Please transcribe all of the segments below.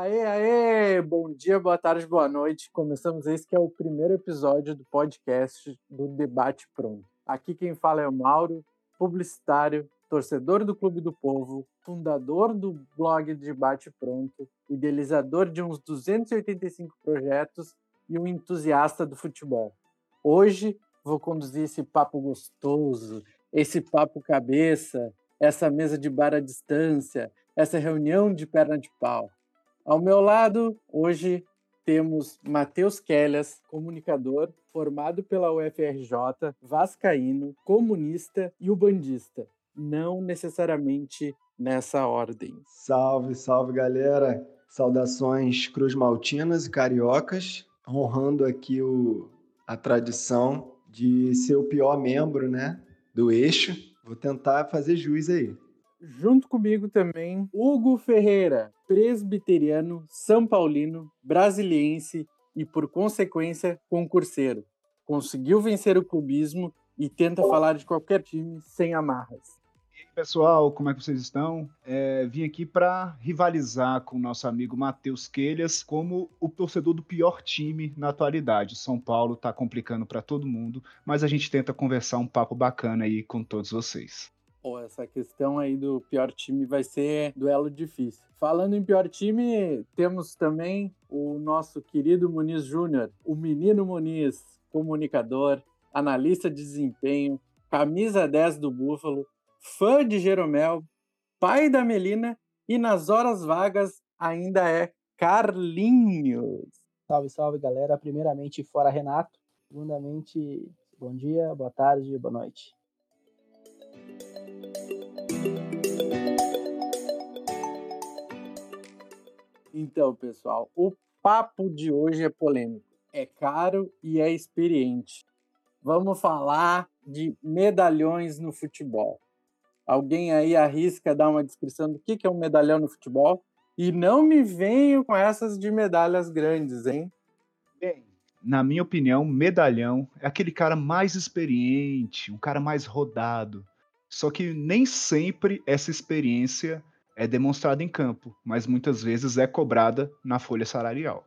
aê, aê! Bom dia, boa tarde, boa noite. Começamos esse que é o primeiro episódio do podcast do Debate Pronto. Aqui quem fala é o Mauro, publicitário, torcedor do Clube do Povo, fundador do blog Debate Pronto, idealizador de uns 285 projetos e um entusiasta do futebol. Hoje vou conduzir esse papo gostoso, esse papo cabeça, essa mesa de bar à distância, essa reunião de perna de pau. Ao meu lado, hoje temos Matheus Kellas, comunicador, formado pela UFRJ, vascaíno, comunista e ubandista. Não necessariamente nessa ordem. Salve, salve galera! Saudações cruz maltinas e cariocas, honrando aqui o, a tradição de ser o pior membro né, do eixo. Vou tentar fazer juiz aí. Junto comigo também, Hugo Ferreira, presbiteriano, são paulino, brasiliense e, por consequência, concurseiro. Conseguiu vencer o clubismo e tenta falar de qualquer time sem amarras. E aí, pessoal, como é que vocês estão? É, vim aqui para rivalizar com o nosso amigo Matheus Quelhas como o torcedor do pior time na atualidade. São Paulo está complicando para todo mundo, mas a gente tenta conversar um papo bacana aí com todos vocês. Pô, essa questão aí do pior time vai ser duelo difícil. Falando em pior time, temos também o nosso querido Muniz Júnior, o menino Muniz, comunicador, analista de desempenho, camisa 10 do Búfalo, fã de Jeromel, pai da Melina e nas horas vagas ainda é Carlinhos. Salve, salve, galera. Primeiramente, fora Renato. Segundamente, bom dia, boa tarde, boa noite. Então, pessoal, o papo de hoje é polêmico. É caro e é experiente. Vamos falar de medalhões no futebol. Alguém aí arrisca dar uma descrição do que é um medalhão no futebol? E não me venham com essas de medalhas grandes, hein? Bem, na minha opinião, medalhão é aquele cara mais experiente, um cara mais rodado. Só que nem sempre essa experiência é demonstrada em campo, mas muitas vezes é cobrada na folha salarial.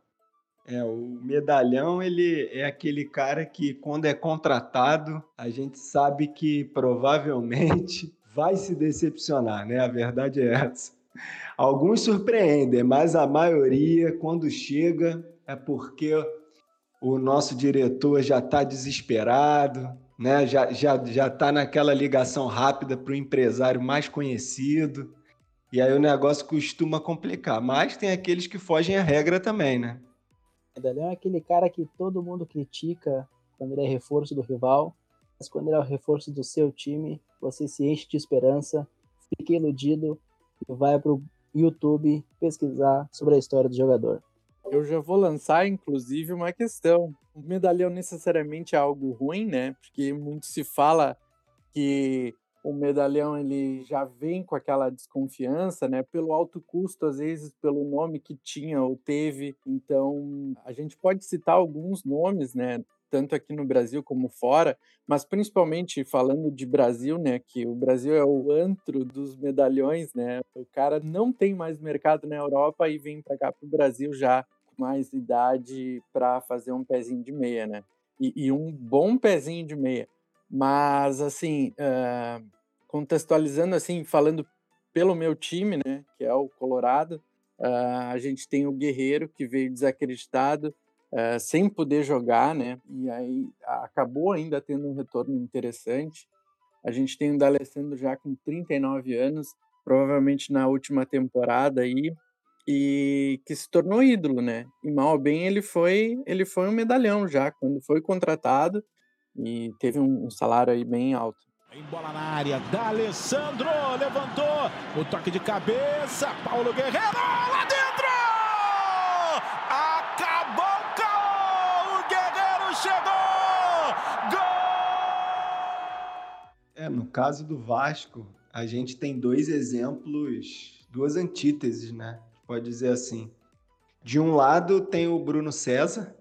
É, o medalhão, ele é aquele cara que quando é contratado, a gente sabe que provavelmente vai se decepcionar, né? A verdade é essa. Alguns surpreendem, mas a maioria, quando chega, é porque o nosso diretor já está desesperado, né? já já já está naquela ligação rápida para o empresário mais conhecido. E aí o negócio costuma complicar. Mas tem aqueles que fogem à regra também, né? Medalhão é aquele cara que todo mundo critica quando ele é reforço do rival, mas quando ele é o reforço do seu time, você se enche de esperança, fica iludido e vai pro YouTube pesquisar sobre a história do jogador. Eu já vou lançar, inclusive, uma questão. O medalhão necessariamente é algo ruim, né? Porque muito se fala que o medalhão ele já vem com aquela desconfiança, né? Pelo alto custo, às vezes pelo nome que tinha ou teve. Então, a gente pode citar alguns nomes, né? Tanto aqui no Brasil como fora, mas principalmente falando de Brasil, né? Que o Brasil é o antro dos medalhões, né? O cara não tem mais mercado na Europa e vem para cá para o Brasil já com mais idade para fazer um pezinho de meia, né? E, e um bom pezinho de meia. Mas, assim, uh, contextualizando, assim, falando pelo meu time, né, que é o Colorado, uh, a gente tem o Guerreiro, que veio desacreditado, uh, sem poder jogar, né, e aí acabou ainda tendo um retorno interessante. A gente tem o D'Alessandro já com 39 anos, provavelmente na última temporada aí, e que se tornou ídolo, né? E mal ou bem ele foi, ele foi um medalhão já quando foi contratado e teve um, um salário aí bem alto. Em bola na área, D'Alessandro levantou, o toque de cabeça, Paulo Guerreiro lá dentro! Acabou o caô! O Guerreiro chegou! Gol! É, no caso do Vasco, a gente tem dois exemplos, duas antíteses, né? Pode dizer assim. De um lado tem o Bruno César,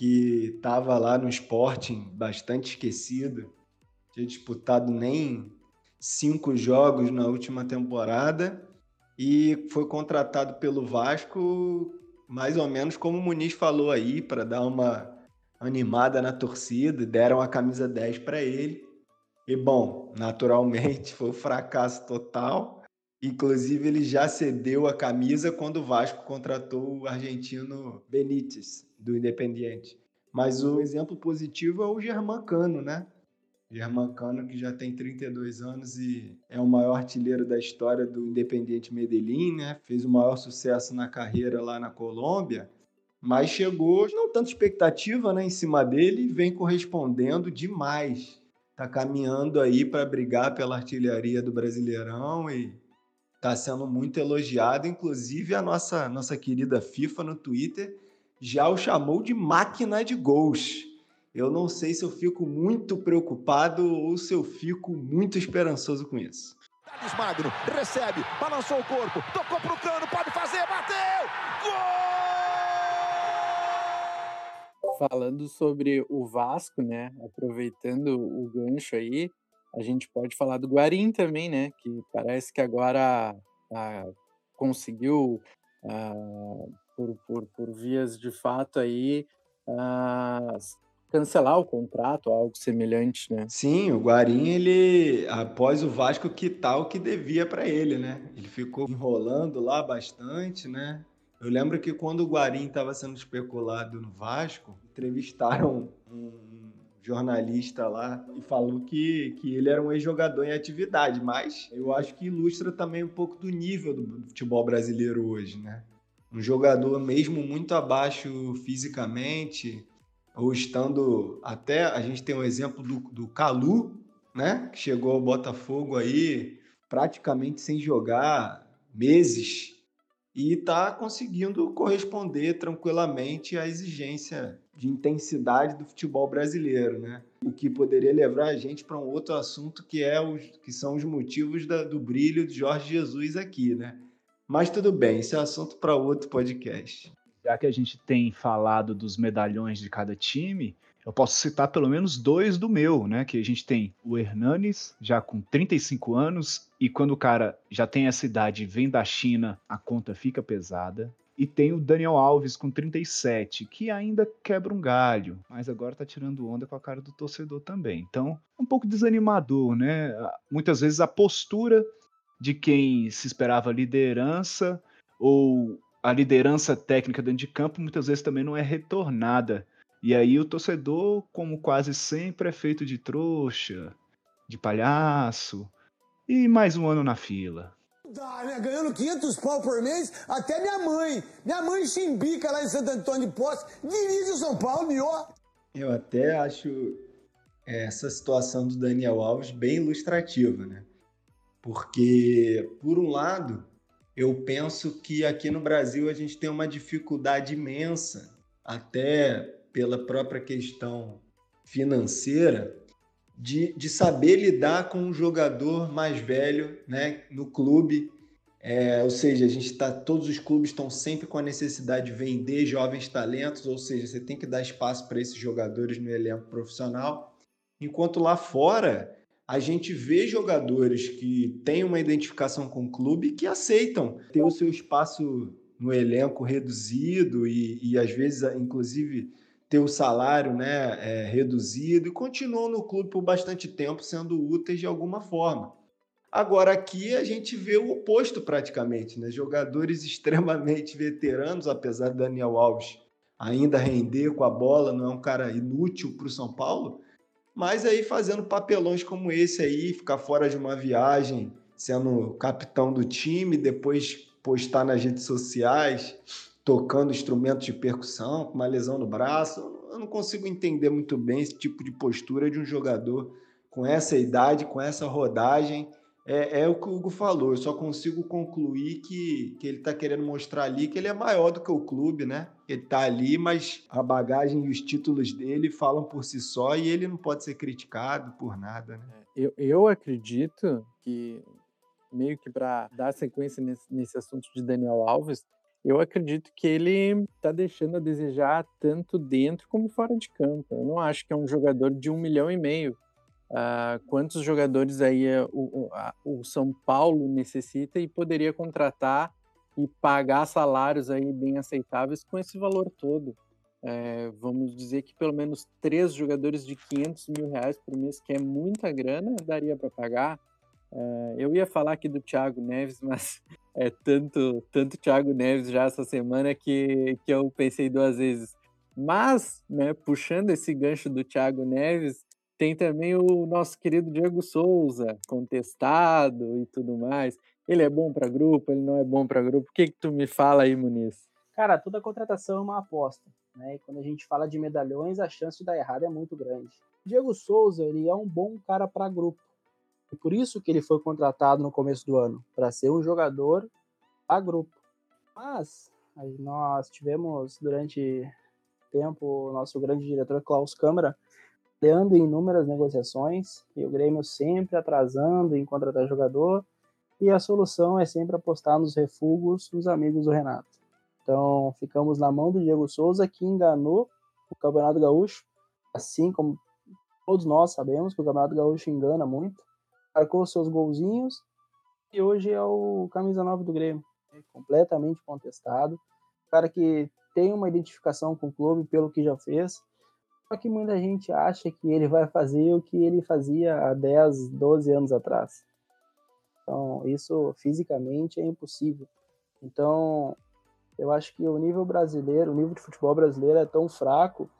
que estava lá no Sporting bastante esquecido, tinha disputado nem cinco jogos na última temporada e foi contratado pelo Vasco mais ou menos como o Muniz falou aí, para dar uma animada na torcida, deram a camisa 10 para ele. E bom, naturalmente foi um fracasso total. Inclusive, ele já cedeu a camisa quando o Vasco contratou o argentino Benítez, do Independiente. Mas o exemplo positivo é o Germancano, né? Germancano, que já tem 32 anos e é o maior artilheiro da história do Independiente Medellín, né? Fez o maior sucesso na carreira lá na Colômbia, mas chegou, não tanta expectativa né, em cima dele, e vem correspondendo demais. Tá caminhando aí para brigar pela artilharia do Brasileirão e está sendo muito elogiado, inclusive a nossa, nossa querida FIFA no Twitter já o chamou de máquina de gols. Eu não sei se eu fico muito preocupado ou se eu fico muito esperançoso com isso. Thales Magno recebe, balançou o corpo, tocou pro cano, pode fazer, bateu! Gol! Falando sobre o Vasco, né? Aproveitando o gancho aí, a gente pode falar do Guarim também, né? Que parece que agora ah, conseguiu, ah, por, por, por vias de fato aí, ah, cancelar o contrato, algo semelhante, né? Sim, o Guarim, ele, após o Vasco quitar o que devia para ele, né? Ele ficou enrolando lá bastante, né? Eu lembro que quando o Guarim estava sendo especulado no Vasco, entrevistaram um jornalista lá e falou que, que ele era um ex-jogador em atividade, mas eu acho que ilustra também um pouco do nível do futebol brasileiro hoje, né? Um jogador mesmo muito abaixo fisicamente, ou estando até, a gente tem um exemplo do, do Calu, né? Que chegou ao Botafogo aí praticamente sem jogar meses e está conseguindo corresponder tranquilamente à exigência de intensidade do futebol brasileiro, né? O que poderia levar a gente para um outro assunto que é os que são os motivos da, do brilho de Jorge Jesus aqui, né? Mas tudo bem, isso é assunto para outro podcast. Já que a gente tem falado dos medalhões de cada time, eu posso citar pelo menos dois do meu, né? Que a gente tem o Hernanes, já com 35 anos, e quando o cara já tem essa idade e vem da China, a conta fica pesada. E tem o Daniel Alves com 37, que ainda quebra um galho, mas agora tá tirando onda com a cara do torcedor também. Então, um pouco desanimador, né? Muitas vezes a postura de quem se esperava liderança ou a liderança técnica dentro de campo muitas vezes também não é retornada. E aí o torcedor, como quase sempre, é feito de trouxa, de palhaço e mais um ano na fila. Dá, né? Ganhando 500 pau por mês, até minha mãe. Minha mãe chimbica lá em Santo Antônio de Posse, dirige o São Paulo e ó. Eu até acho essa situação do Daniel Alves bem ilustrativa, né? Porque, por um lado, eu penso que aqui no Brasil a gente tem uma dificuldade imensa, até pela própria questão financeira, de, de saber lidar com um jogador mais velho né, no clube. É, ou seja, a gente tá, todos os clubes estão sempre com a necessidade de vender jovens talentos, ou seja, você tem que dar espaço para esses jogadores no elenco profissional. Enquanto lá fora, a gente vê jogadores que têm uma identificação com o clube que aceitam ter o seu espaço no elenco reduzido e, e às vezes, inclusive, ter o salário né, é, reduzido e continuam no clube por bastante tempo sendo úteis de alguma forma. Agora aqui a gente vê o oposto praticamente, né? Jogadores extremamente veteranos, apesar de Daniel Alves ainda render com a bola, não é um cara inútil para o São Paulo, mas aí fazendo papelões como esse aí, ficar fora de uma viagem, sendo capitão do time, depois postar nas redes sociais, tocando instrumentos de percussão, com uma lesão no braço. Eu não consigo entender muito bem esse tipo de postura de um jogador com essa idade, com essa rodagem. É, é o que o Hugo falou, eu só consigo concluir que, que ele está querendo mostrar ali que ele é maior do que o clube, né? Ele está ali, mas a bagagem e os títulos dele falam por si só e ele não pode ser criticado por nada, né? Eu, eu acredito que, meio que para dar sequência nesse, nesse assunto de Daniel Alves, eu acredito que ele está deixando a desejar tanto dentro como fora de campo. Eu não acho que é um jogador de um milhão e meio. Uh, quantos jogadores aí uh, o, o, São Paulo necessita e poderia contratar e pagar salários aí bem aceitáveis com esse valor todo. É, vamos dizer que pelo menos três jogadores de 500 mil reais por mês, que é muita grana, daria para pagar. É, eu ia falar aqui do Thiago Neves, mas é tanto, tanto Thiago Neves já essa semana que, que eu pensei duas vezes. Mas, né, puxando esse gancho do Thiago Neves, tem também o nosso querido Diego Souza, contestado e tudo mais. Ele é bom para grupo, ele não é bom para grupo. O que, que tu me fala aí, Muniz? Cara, toda contratação é uma aposta. Né? E quando a gente fala de medalhões, a chance de dar errado é muito grande. Diego Souza, ele é um bom cara para grupo. E por isso que ele foi contratado no começo do ano, para ser um jogador a grupo. Mas nós tivemos durante tempo o nosso grande diretor Klaus Câmara leando inúmeras negociações e o Grêmio sempre atrasando em contratar jogador e a solução é sempre apostar nos refugos dos amigos do Renato. Então ficamos na mão do Diego Souza que enganou o Campeonato Gaúcho, assim como todos nós sabemos que o Campeonato Gaúcho engana muito marcou seus golzinhos e hoje é o camisa 9 do Grêmio. É completamente contestado. Cara que tem uma identificação com o clube pelo que já fez. Só que muita gente acha que ele vai fazer o que ele fazia há 10, 12 anos atrás. Então, isso fisicamente é impossível. Então, eu acho que o nível brasileiro, o nível de futebol brasileiro é tão fraco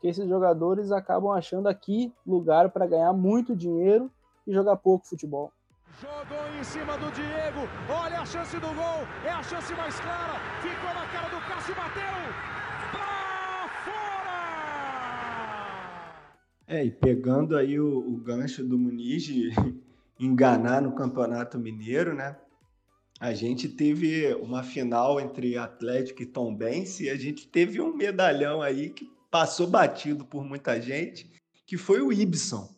que esses jogadores acabam achando aqui lugar para ganhar muito dinheiro e jogar pouco futebol. Jogou em cima do Diego, olha a chance do gol, é a chance mais clara, ficou na cara do Cássio, bateu, pra fora! É, e pegando aí o, o gancho do Muniz de enganar no Campeonato Mineiro, né? A gente teve uma final entre Atlético e Tombense e a gente teve um medalhão aí que passou batido por muita gente, que foi o Ibson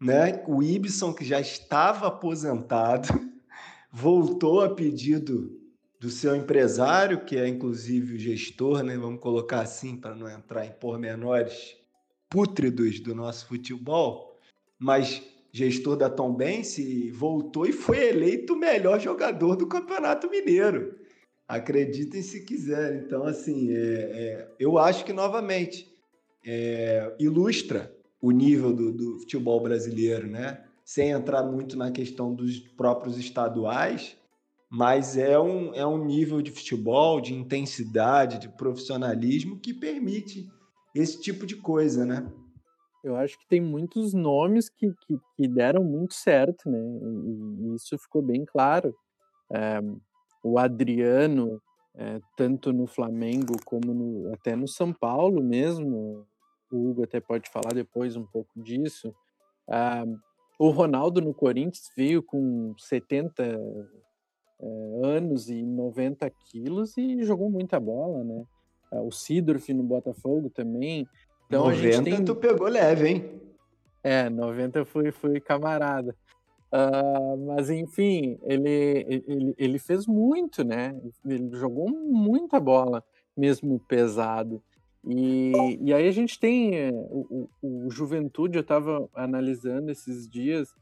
né? O Ibson, que já estava aposentado, voltou a pedido do seu empresário, que é inclusive o gestor, né? Vamos colocar assim para não entrar em pormenores pútridos do nosso futebol, mas gestor da Tombense voltou e foi eleito o melhor jogador do Campeonato Mineiro. Acreditem se quiserem. Então, assim, é, é, eu acho que novamente é, ilustra o nível do, do futebol brasileiro, né? Sem entrar muito na questão dos próprios estaduais, mas é um, é um nível de futebol, de intensidade, de profissionalismo que permite esse tipo de coisa, né? Eu acho que tem muitos nomes que, que, que deram muito certo, né? E, e isso ficou bem claro. É, o Adriano, é, tanto no Flamengo como no, até no São Paulo mesmo, o Hugo até pode falar depois um pouco disso. Ah, o Ronaldo no Corinthians veio com 70 eh, anos e 90 quilos e jogou muita bola, né? Ah, o Sidorf no Botafogo também. Então 90 a gente tem... tu pegou leve, hein? É, 90 fui, fui camarada. Uh, mas enfim, ele, ele, ele fez muito, né? Ele jogou muita bola, mesmo pesado. E, e aí a gente tem eh, o, o, o Juventude, eu estava analisando esses dias,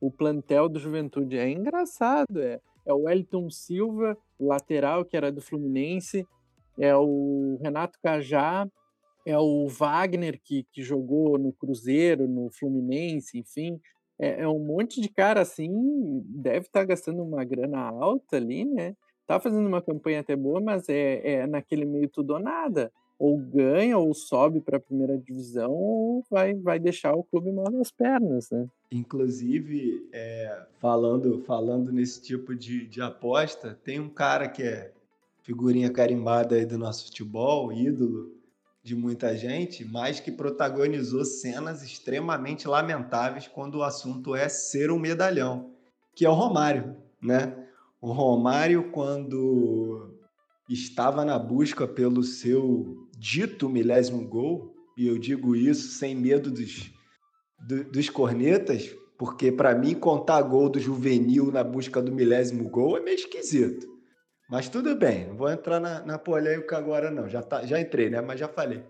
o plantel do Juventude é engraçado, é, é o Wellington Silva, lateral, que era do Fluminense, é o Renato Cajá, é o Wagner, que, que jogou no Cruzeiro, no Fluminense, enfim, é, é um monte de cara assim, deve estar tá gastando uma grana alta ali, né? Tá fazendo uma campanha até boa, mas é, é naquele meio tudo ou nada ou ganha ou sobe para a primeira divisão ou vai, vai deixar o clube mal nas pernas, né? Inclusive, é, falando, falando nesse tipo de, de aposta, tem um cara que é figurinha carimbada aí do nosso futebol, ídolo de muita gente, mas que protagonizou cenas extremamente lamentáveis quando o assunto é ser um medalhão, que é o Romário, né? O Romário, quando estava na busca pelo seu dito milésimo gol, e eu digo isso sem medo dos, do, dos cornetas, porque para mim contar gol do juvenil na busca do milésimo gol é meio esquisito. Mas tudo bem, não vou entrar na, na polêmica agora não, já, tá, já entrei, né? Mas já falei.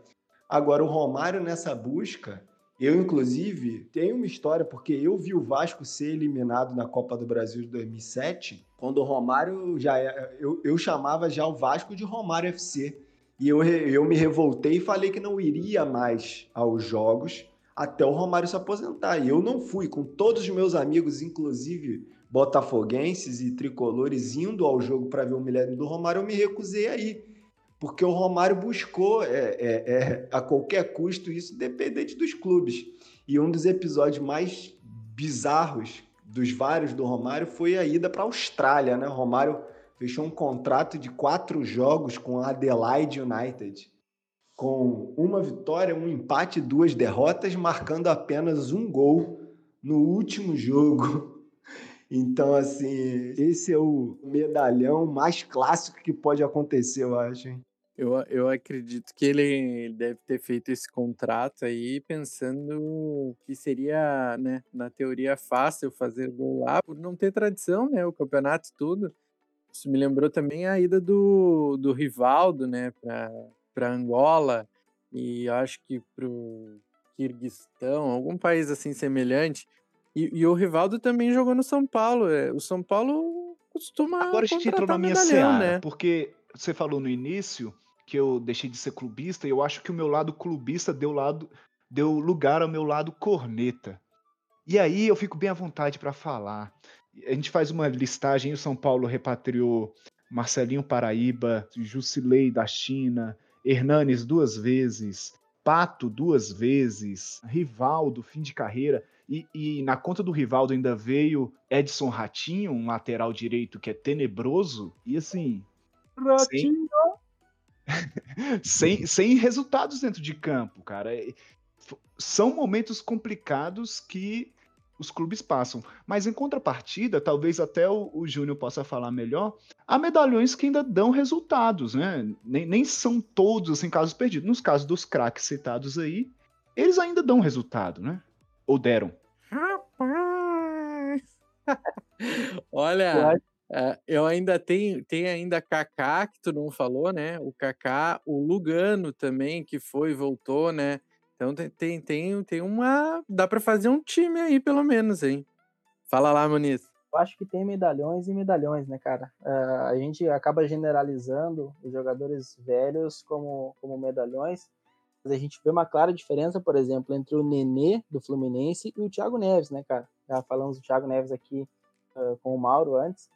Agora, o Romário nessa busca, Eu, inclusive, tenho uma história, porque eu vi o Vasco ser eliminado na Copa do Brasil de 2007, quando o Romário já. é- Eu, eu chamava já o Vasco de Romário FC. E eu, eu me revoltei e falei que não iria mais aos jogos até o Romário se aposentar. E eu não fui, com todos os meus amigos, inclusive botafoguenses e tricolores, indo ao jogo para ver o milênio do Romário, eu me recusei aí. Porque o Romário buscou é, é, é, a qualquer custo isso, independente dos clubes. E um dos episódios mais bizarros dos vários do Romário foi a ida para a Austrália, né? O Romário fechou um contrato de quatro jogos com a Adelaide United, com uma vitória, um empate e duas derrotas, marcando apenas um gol no último jogo. Então, assim, esse é o medalhão mais clássico que pode acontecer, eu acho. hein? Eu, eu acredito que ele deve ter feito esse contrato aí pensando que seria, né, na teoria fácil fazer gol lá, por não ter tradição, né, o campeonato tudo. Isso me lembrou também a ida do, do Rivaldo, né, para Angola e acho que pro Quirguistão, algum país assim semelhante. E, e o Rivaldo também jogou no São Paulo. é, O São Paulo costuma Agora a gente entrou na minha seara, né? porque você falou no início que eu deixei de ser clubista e eu acho que o meu lado clubista deu, lado, deu lugar ao meu lado corneta. E aí eu fico bem à vontade para falar. A gente faz uma listagem, o São Paulo repatriou Marcelinho Paraíba, Jusilei da China, Hernanes duas vezes, Pato duas vezes, Rivaldo, fim de carreira. E, e na conta do Rivaldo ainda veio Edson Ratinho, um lateral direito que é tenebroso. E assim, sem, sem, sem resultados dentro de campo, cara. É- São momentos complicados que os clubes passam. Mas em contrapartida, talvez até o, o Júnior possa falar melhor, há medalhões que ainda dão resultados, né? Nem, nem são todos assim, casos perdidos. Nos casos dos craques citados aí, eles ainda dão resultado, né? Ou deram. Rapaz! Olha, é, eu ainda tenho, tem ainda Kaká, que tu não falou, né? O Kaká, o Lugano também, que foi e voltou, né? Então tem, tem, tem, uma. Dá pra fazer um time aí, pelo menos, hein? Fala lá, Muniz. Eu acho que tem medalhões e medalhões, né, cara? Ah, a gente acaba generalizando os jogadores velhos como, como medalhões, mas a gente vê uma clara diferença, por exemplo, entre o Nenê do Fluminense e o Thiago Neves, né, cara? Já falamos do Thiago Neves aqui ah, com o Mauro antes,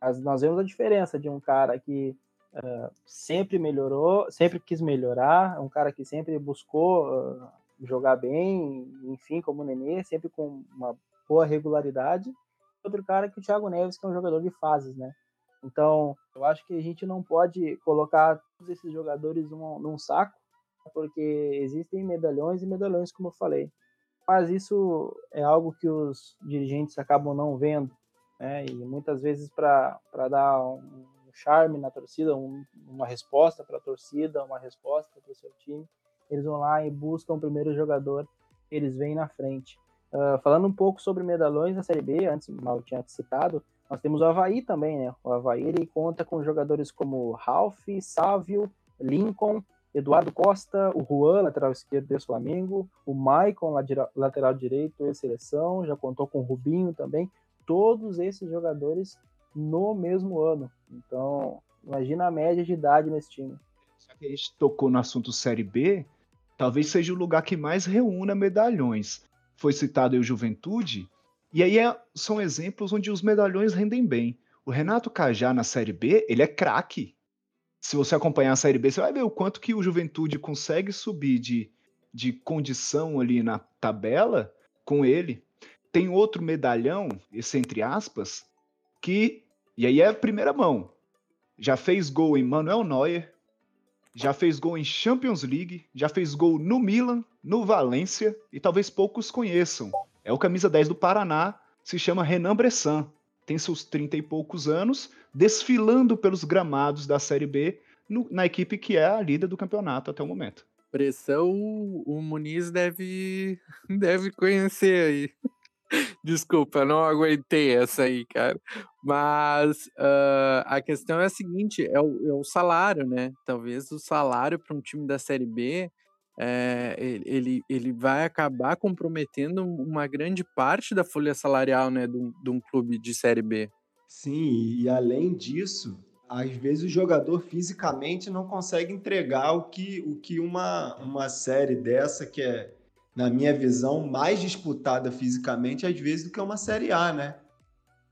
mas nós vemos a diferença de um cara que ah, sempre melhorou, sempre quis melhorar, um cara que sempre buscou ah, jogar bem, enfim, como o Nenê, sempre com uma boa regularidade outro cara que o Thiago Neves, que é um jogador de fases, né? Então, eu acho que a gente não pode colocar todos esses jogadores num, num saco, porque existem medalhões e medalhões, como eu falei. Mas isso é algo que os dirigentes acabam não vendo, né? E muitas vezes para dar um charme na torcida, um, uma resposta para a torcida, uma resposta para o seu time, eles vão lá e buscam o primeiro jogador, eles vêm na frente. Uh, falando um pouco sobre medalhões na Série B, antes Mauro tinha citado, nós temos o Havaí também, né? O Havaí ele conta com jogadores como Ralph, Sávio, Lincoln, Eduardo Costa, o Juan, lateral esquerdo do Flamengo, o Maicon, lateral direito e seleção, já contou com o Rubinho também, todos esses jogadores no mesmo ano. Então, imagina a média de idade nesse time. Já que a gente tocou no assunto Série B, talvez seja o lugar que mais reúna medalhões. Foi citado aí o Juventude, e aí é, são exemplos onde os medalhões rendem bem. O Renato Cajá na Série B, ele é craque. Se você acompanhar a Série B, você vai ver o quanto que o Juventude consegue subir de, de condição ali na tabela com ele. Tem outro medalhão, esse entre aspas, que, e aí é a primeira mão, já fez gol em Manuel Neuer, já fez gol em Champions League, já fez gol no Milan, no Valência, e talvez poucos conheçam. É o camisa 10 do Paraná, se chama Renan Bressan. Tem seus 30 e poucos anos, desfilando pelos gramados da Série B, no, na equipe que é a líder do campeonato até o momento. Pressão, o Muniz deve, deve conhecer aí. Desculpa, não aguentei essa aí, cara. Mas uh, a questão é a seguinte: é o, é o, salário, né? Talvez o salário para um time da Série B é, ele, ele vai acabar comprometendo uma grande parte da folha salarial né, de, um, de um clube de Série B. Sim, e além disso, às vezes o jogador fisicamente não consegue entregar o que, o que uma, uma série dessa, que é, na minha visão, mais disputada fisicamente, às vezes, do que uma série A, né?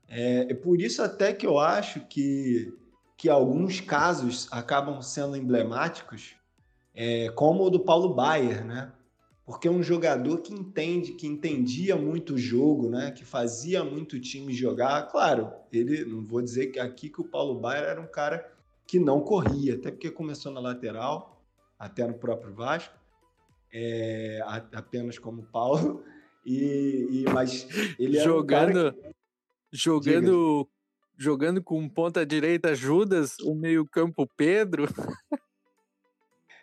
É, é por isso até que eu acho que, que alguns casos acabam sendo emblemáticos, é, como o do Paulo Baier, né? Porque é um jogador que entende, que entendia muito o jogo, né? Que fazia muito time jogar. Claro, ele não vou dizer que aqui que o Paulo Baier era um cara que não corria, até porque começou na lateral, até no próprio Vasco, é, apenas como Paulo. E, e mas ele jogando, um que... jogando, Diga. jogando com ponta direita Judas, o meio campo Pedro.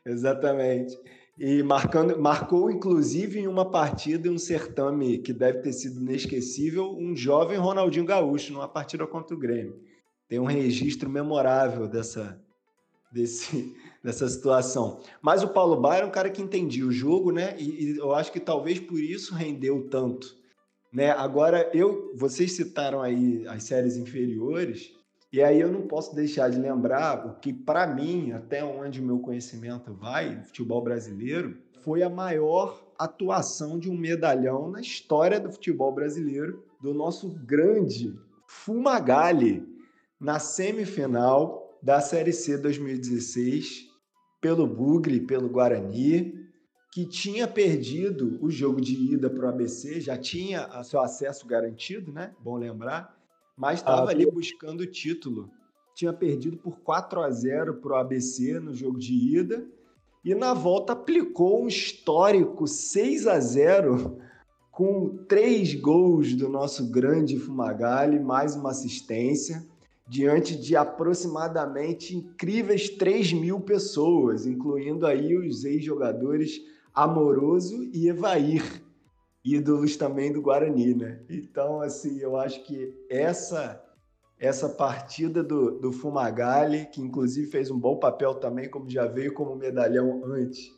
Exatamente. E marcando, marcou, inclusive, em uma partida, em um certame que deve ter sido inesquecível, um jovem Ronaldinho Gaúcho, numa partida contra o Grêmio. Tem um registro memorável dessa, desse, dessa situação. Mas o Paulo Baier é um cara que entendia o jogo, né? E, e, eu acho que talvez por isso rendeu tanto. Né? Agora, eu, vocês citaram aí as séries inferiores, e aí eu não posso deixar de lembrar o que, para mim, até onde o meu conhecimento vai, futebol brasileiro, foi a maior atuação de um medalhão na história do futebol brasileiro, do nosso grande Fumagalli, na semifinal da Série C 2016, pelo Bugre, pelo Guarani, que tinha perdido o jogo de ida para o ABC, já tinha seu acesso garantido, né? Bom lembrar mas estava ah, ali buscando o título. Tinha perdido por 4 a 0 para o ABC no jogo de ida e na volta aplicou um histórico 6 a 0 com três gols do nosso grande Fumagalli, mais uma assistência, diante de aproximadamente incríveis 3 mil pessoas, incluindo aí os ex-jogadores Amoroso e Evair ídolos também do Guarani, né? Então, assim, eu acho que essa essa partida do, do Fumagalli, que inclusive fez um bom papel também, como já veio como medalhão antes,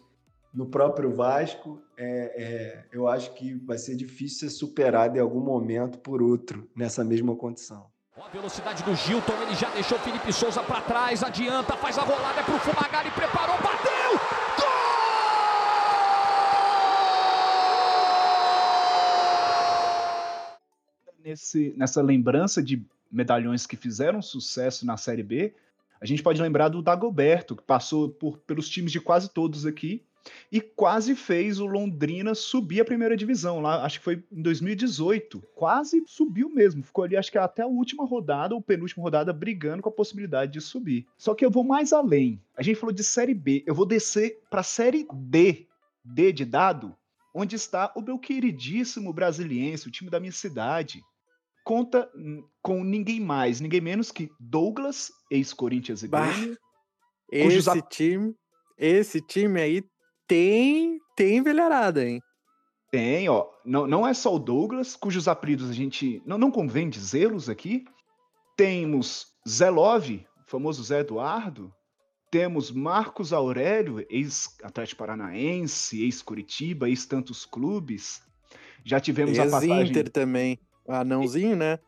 no próprio Vasco, é, é, eu acho que vai ser difícil ser superado em algum momento por outro nessa mesma condição. A velocidade do Gilton, ele já deixou o Felipe Souza para trás, adianta, faz a rolada para o Fumagalli, preparou, bateu! nesse, nessa lembrança de medalhões que fizeram sucesso na Série B, a gente pode lembrar do Dagoberto, que passou por, pelos times de quase todos aqui e quase fez o Londrina subir a primeira divisão lá, acho que foi em 2018, quase subiu mesmo, ficou ali acho que até a última rodada ou penúltima rodada brigando com a possibilidade de subir. Só que eu vou mais além. A gente falou de série B, eu vou descer para série D, D de dado, onde está o meu queridíssimo brasiliense, o time da minha cidade, conta com ninguém mais, ninguém menos que Douglas, ex-Corinthians e Grêmio. Esse cujos... time, esse time aí tem tem velharada, hein? Tem, ó. Não, não é só o Douglas, cujos apelidos a gente não, não convém dizê-los aqui. Temos Zé Love, o famoso Zé Eduardo. Temos Marcos Aurélio, ex-Atlético Paranaense, ex-Curitiba, ex-tantos clubes. Já tivemos ex a passagem... Inter também. Anãozinho, né?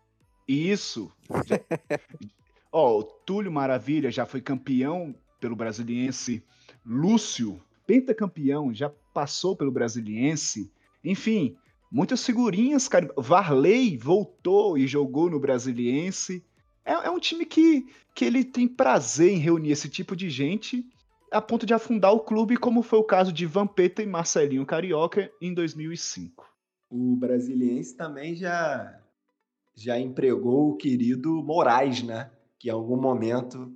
Isso. Ó, oh, o Túlio Maravilha já foi campeão pelo Brasiliense. Lúcio, pentacampeão, já passou pelo Brasiliense. Enfim, muitas figurinhas, cara. Varley voltou e jogou no Brasiliense. É, é, um time que, que ele tem prazer em reunir esse tipo de gente a ponto de afundar o clube, como foi o caso de Vampeta e Marcelinho Carioca em 2005 o Brasiliense também já, já empregou o querido Moraes, né? Que em algum momento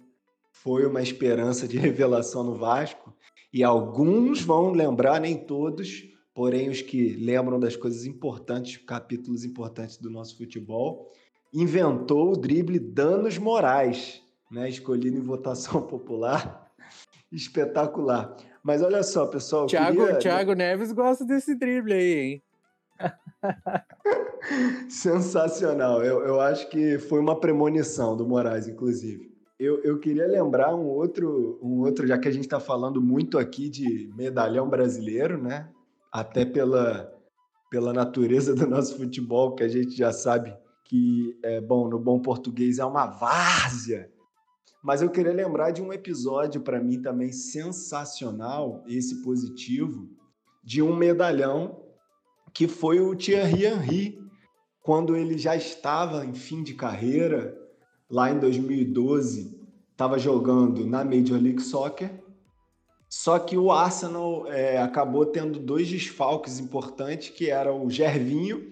foi uma esperança de revelação no Vasco. E alguns vão lembrar, nem todos, porém os que lembram das coisas importantes, capítulos importantes do nosso futebol, inventou o drible Danos Moraes, né? escolhido em votação popular. Espetacular. Mas olha só, pessoal. Thiago, queria... Thiago Neves gosta desse drible aí, hein? Sensacional. Eu, eu acho que foi uma premonição do Moraes, inclusive. Eu, eu queria lembrar um outro, um outro, já que a gente está falando muito aqui de medalhão brasileiro, né? Até pela, pela natureza do nosso futebol, que a gente já sabe que, é, bom, no bom português é uma várzea. Mas eu queria lembrar de um episódio, para mim também sensacional, esse positivo, de um medalhão que foi o Thierry Henry, quando ele já estava em fim de carreira, lá em 2012, estava jogando na Major League Soccer. Só que o Arsenal é, acabou tendo dois desfalques importantes, que eram o Gervinho,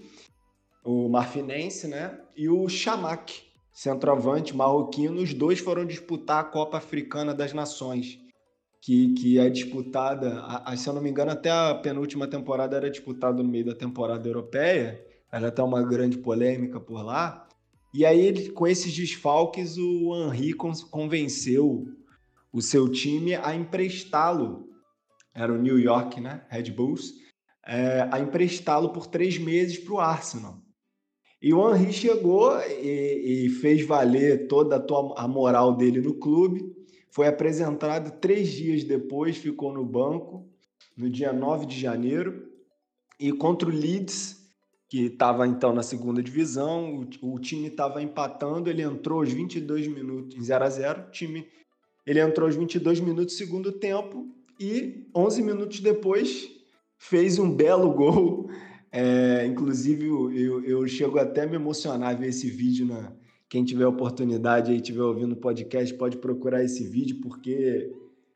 o marfinense, né? E o Chamac, centroavante marroquino. Os dois foram disputar a Copa Africana das Nações, que, que é disputada, a, a, se eu não me engano, até a penúltima temporada era disputada no meio da temporada europeia. Era até uma grande polêmica por lá. E aí, com esses desfalques, o Henri convenceu o seu time a emprestá-lo. Era o New York, né? Red Bulls. É, a emprestá-lo por três meses para o Arsenal. E o Henri chegou e, e, fez valer toda a, tua, a moral dele no clube. Foi apresentado três dias depois, ficou no banco, no dia 9 de janeiro. E contra o Leeds, que estava então na segunda divisão, o, o time estava empatando, ele entrou aos 22 minutos, em 0 a 0 o time ele entrou aos 22 minutos do segundo tempo e 11 minutos depois fez um belo gol. É, inclusive, eu, eu chego até a me emocionar ver esse vídeo. Na, quem tiver oportunidade e estiver ouvindo o podcast pode procurar esse vídeo, porque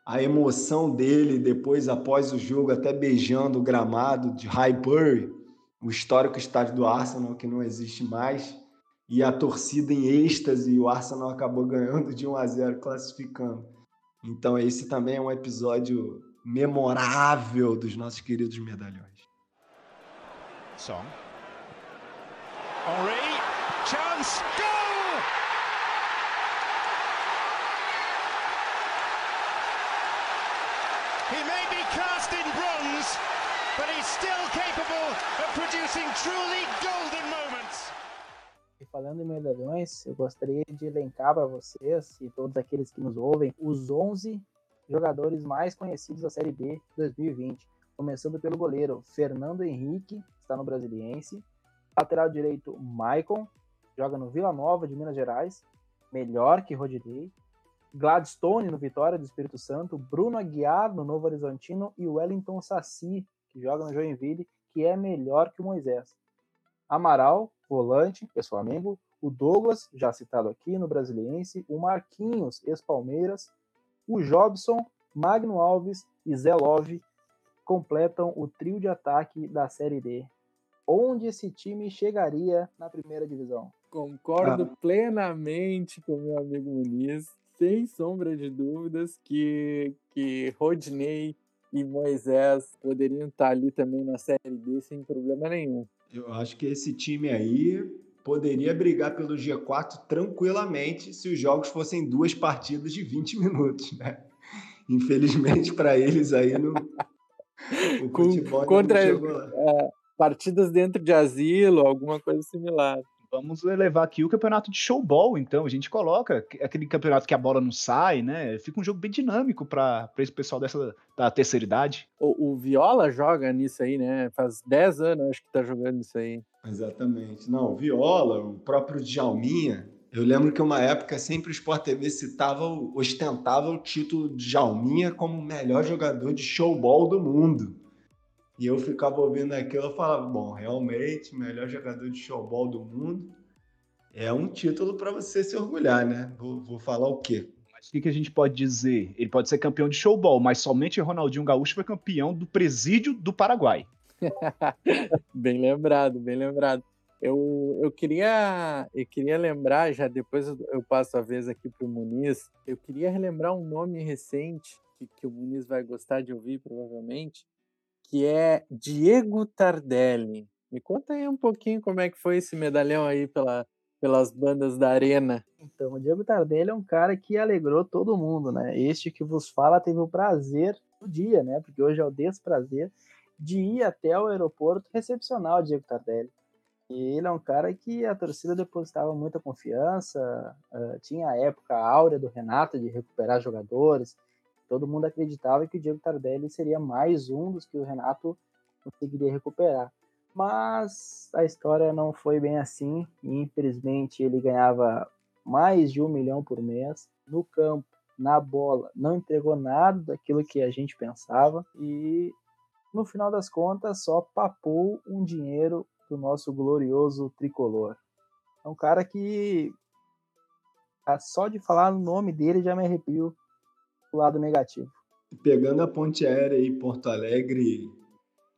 a emoção dele depois, após o jogo, até beijando o gramado de Highbury, o histórico estádio do Arsenal, que não existe mais, e a torcida em êxtase, e o Arsenal acabou ganhando de 1 a 0, classificando. Então, esse também é um episódio memorável dos nossos queridos medalhões. Song. Chance! But he's still capable of producing truly golden moments. E falando em medalhões, eu gostaria de elencar para vocês e todos aqueles que nos ouvem os 11 jogadores mais conhecidos da Série B 2020, começando pelo goleiro Fernando Henrique, que está no Brasiliense, lateral direito Maicon, joga no Vila Nova de Minas Gerais, melhor que Rodinei, Gladstone no Vitória do Espírito Santo, Bruno Aguiar no Novo Horizontino e Wellington Saci que joga no Joinville, que é melhor que o Moisés. Amaral, volante, pessoal Flamengo, o Douglas, já citado aqui no Brasiliense, o Marquinhos, ex-Palmeiras, o Jobson, Magno Alves e Zé Love completam o trio de ataque da Série D. Onde esse time chegaria na primeira divisão? Concordo ah. plenamente com meu amigo Muniz, sem sombra de dúvidas que, que Rodney e Moisés poderiam estar ali também na Série D sem problema nenhum. Eu acho que esse time aí poderia brigar pelo G4 tranquilamente se os jogos fossem duas partidas de 20 minutos, né? Infelizmente para eles aí no o futebol contra é, partidas dentro de asilo, alguma coisa similar. Vamos levar aqui o campeonato de showball, então. A gente coloca aquele campeonato que a bola não sai, né? Fica um jogo bem dinâmico para esse pessoal dessa da terceira idade. O, o, Viola joga nisso aí, né? Faz 10 anos, acho que tá jogando isso aí. Exatamente. Não, o Viola, o próprio Djalminha. Eu lembro que uma época sempre o Sport TV citava, ostentava o título de Djalminha como o melhor jogador de showball do mundo. E eu ficava ouvindo aquilo e falava, bom, realmente, melhor jogador de showball do mundo. É um título para você se orgulhar, né? Vou, vou falar o quê? Mas o que, que a gente pode dizer? Ele pode ser campeão de showball, mas somente Ronaldinho Gaúcho foi campeão do presídio do Paraguai. bem lembrado, bem lembrado. Eu, eu, queria, eu queria lembrar, já depois eu passo a vez aqui para o Muniz, eu queria relembrar um nome recente que, que o Muniz vai gostar de ouvir, provavelmente, que é Diego Tardelli. Me conta aí um pouquinho como é que foi esse medalhão aí pela, pelas bandas da arena. Então, o Diego Tardelli é um cara que alegrou todo mundo, né? Este que vos fala teve o prazer do dia, né? Porque hoje é o desprazer de ir até o aeroporto recepcionar o Diego Tardelli. E ele é um cara que a torcida depositava muita confiança, uh, tinha a época áurea do Renato de recuperar jogadores, todo mundo acreditava que o Diego Tardelli seria mais um dos que o Renato conseguiria recuperar. Mas a história não foi bem assim, e infelizmente ele ganhava mais de um milhão por mês no campo, na bola, não entregou nada daquilo que a gente pensava e no final das contas só papou um dinheiro do nosso glorioso tricolor. É um cara que só de falar o nome dele já me arrepio o lado negativo. Pegando a ponte aérea aí Porto Alegre,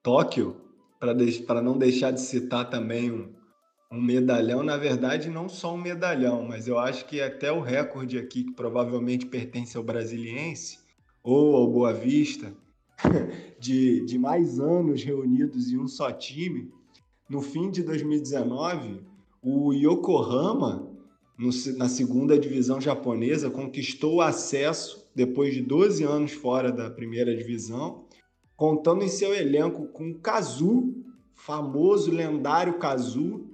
Tóquio, para não deixar de citar também um, um medalhão, na verdade, não só um medalhão, mas eu acho que até o recorde aqui, que provavelmente pertence ao Brasiliense ou ao Boa Vista, de, de mais anos reunidos em um só time, no fim de 2019, o Yokohama, no, na segunda divisão japonesa, conquistou o acesso depois de 12 anos fora da primeira divisão, contando em seu elenco com o Kazu, famoso lendário Kazu,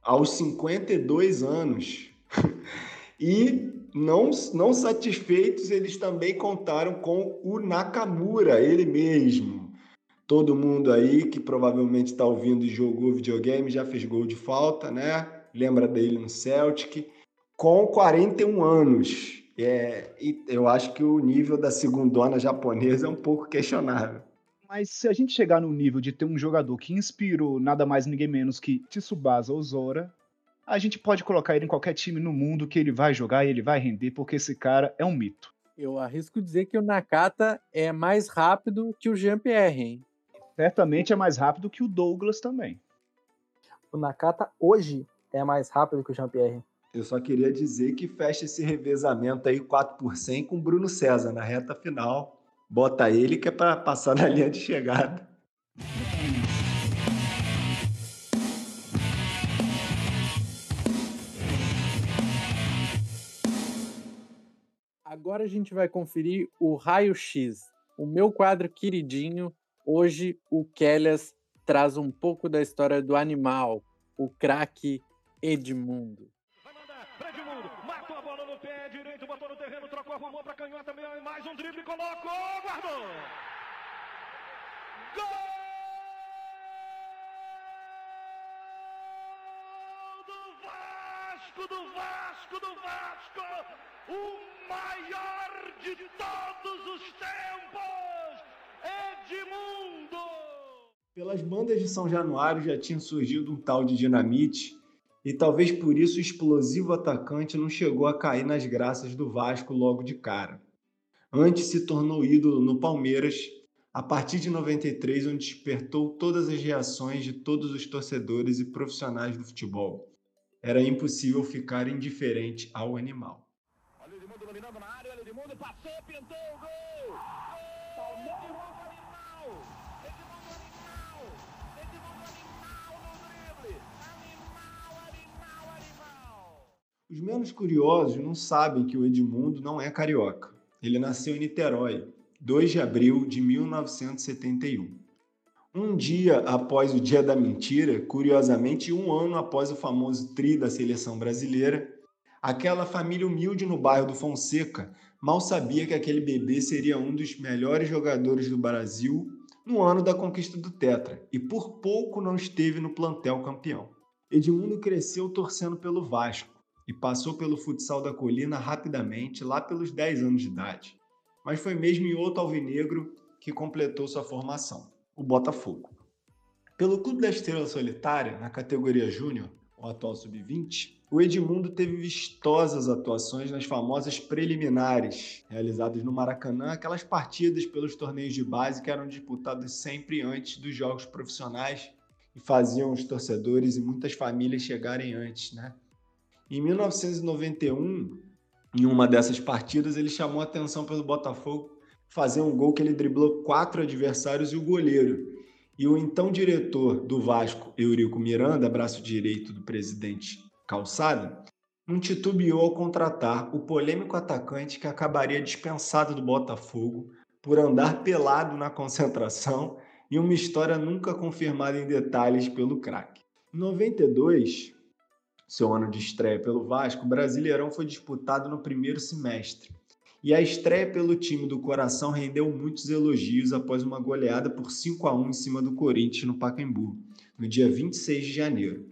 aos 52 anos. e não, não satisfeitos, eles também contaram com o Nakamura, ele mesmo. Todo mundo aí que provavelmente está ouvindo e jogou videogame já fez gol de falta, né? Lembra dele no Celtic, com 41 anos. É, e eu acho que o nível da segundona japonesa é um pouco questionável. Mas se a gente chegar no nível de ter um jogador que inspirou nada mais ninguém menos que Tsubasa Ozora, a gente pode colocar ele em qualquer time no mundo que ele vai jogar e ele vai render, porque esse cara é um mito. Eu arrisco dizer que o Nakata é mais rápido que o Jean-Pierre, hein? Certamente é mais rápido que o Douglas também. O Nakata hoje é mais rápido que o Jean-Pierre. Eu só queria dizer que fecha esse revezamento aí 4 por 100 com Bruno César na reta final bota ele que é para passar na linha de chegada. Agora a gente vai conferir o Raio X, o meu quadro queridinho. Hoje o Kellyas traz um pouco da história do animal, o craque Edmundo. Arrumou para canhota, mais um drible, colocou, guardou! Gol do Vasco, do Vasco, do Vasco! O maior de todos os tempos, Edmundo! Pelas bandas de São Januário já tinha surgido um tal de dinamite e talvez por isso o explosivo atacante não chegou a cair nas graças do Vasco logo de cara. Antes se tornou ídolo no Palmeiras a partir de 93, onde despertou todas as reações de todos os torcedores e profissionais do futebol. Era impossível ficar indiferente ao animal. Olha o! Os menos curiosos não sabem que o Edmundo não é carioca. Ele nasceu em Niterói, 2 de abril de 1971. Um dia após o Dia da Mentira, curiosamente um ano após o famoso tri da seleção brasileira, aquela família humilde no bairro do Fonseca mal sabia que aquele bebê seria um dos melhores jogadores do Brasil no ano da conquista do Tetra e por pouco não esteve no plantel campeão. Edmundo cresceu torcendo pelo Vasco e passou pelo futsal da colina rapidamente, lá pelos 10 anos de idade. Mas foi mesmo em outro alvinegro que completou sua formação, o Botafogo. Pelo Clube da Estrela Solitária, na categoria Júnior, o atual sub-20, o Edmundo teve vistosas atuações nas famosas preliminares, realizadas no Maracanã, aquelas partidas pelos torneios de base que eram disputados sempre antes dos jogos profissionais e faziam os torcedores e muitas famílias chegarem antes, né? Em 1991, em uma dessas partidas, ele chamou atenção pelo Botafogo fazer um gol que ele driblou quatro adversários e o goleiro. E o então diretor do Vasco, Eurico Miranda, braço direito do presidente Calçada, não titubeou ao contratar o polêmico atacante que acabaria dispensado do Botafogo por andar pelado na concentração e uma história nunca confirmada em detalhes pelo craque. Em 92, seu ano de estreia pelo Vasco, o Brasileirão foi disputado no primeiro semestre. E a estreia pelo time do coração rendeu muitos elogios após uma goleada por 5 a 1 em cima do Corinthians no Pacaembu, no dia 26 de janeiro.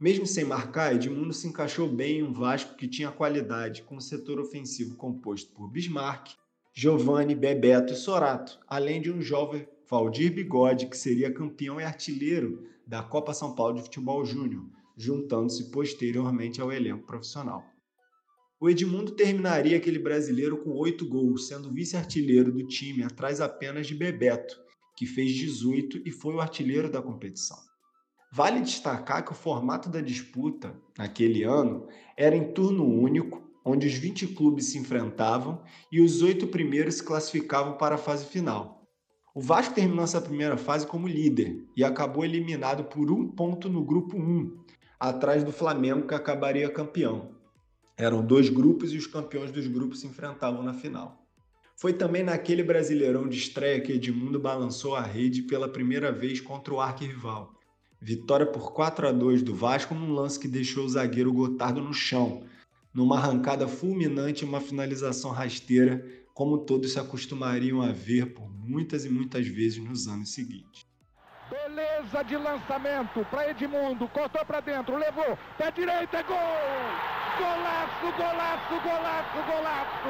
Mesmo sem marcar, Edmundo se encaixou bem em um Vasco que tinha qualidade, com o setor ofensivo composto por Bismarck, Giovanni, Bebeto e Sorato, além de um jovem Valdir Bigode, que seria campeão e artilheiro da Copa São Paulo de Futebol Júnior, juntando-se posteriormente ao elenco profissional. O Edmundo terminaria aquele brasileiro com oito gols, sendo vice-artilheiro do time, atrás apenas de Bebeto, que fez 18 e foi o artilheiro da competição. Vale destacar que o formato da disputa, naquele ano, era em turno único, onde os 20 clubes se enfrentavam e os oito primeiros se classificavam para a fase final. O Vasco terminou essa primeira fase como líder e acabou eliminado por um ponto no grupo 1, atrás do Flamengo, que acabaria campeão. Eram dois grupos e os campeões dos grupos se enfrentavam na final. Foi também naquele Brasileirão de estreia que Edmundo balançou a rede pela primeira vez contra o arquirrival Vitória por 4 a 2 do Vasco num lance que deixou o zagueiro Gotardo no chão, numa arrancada fulminante e uma finalização rasteira, como todos se acostumariam a ver por muitas e muitas vezes nos anos seguintes. Beleza de lançamento para Edmundo, cortou para dentro, levou, pé direito, é gol! Golaço, golaço, golaço, golaço!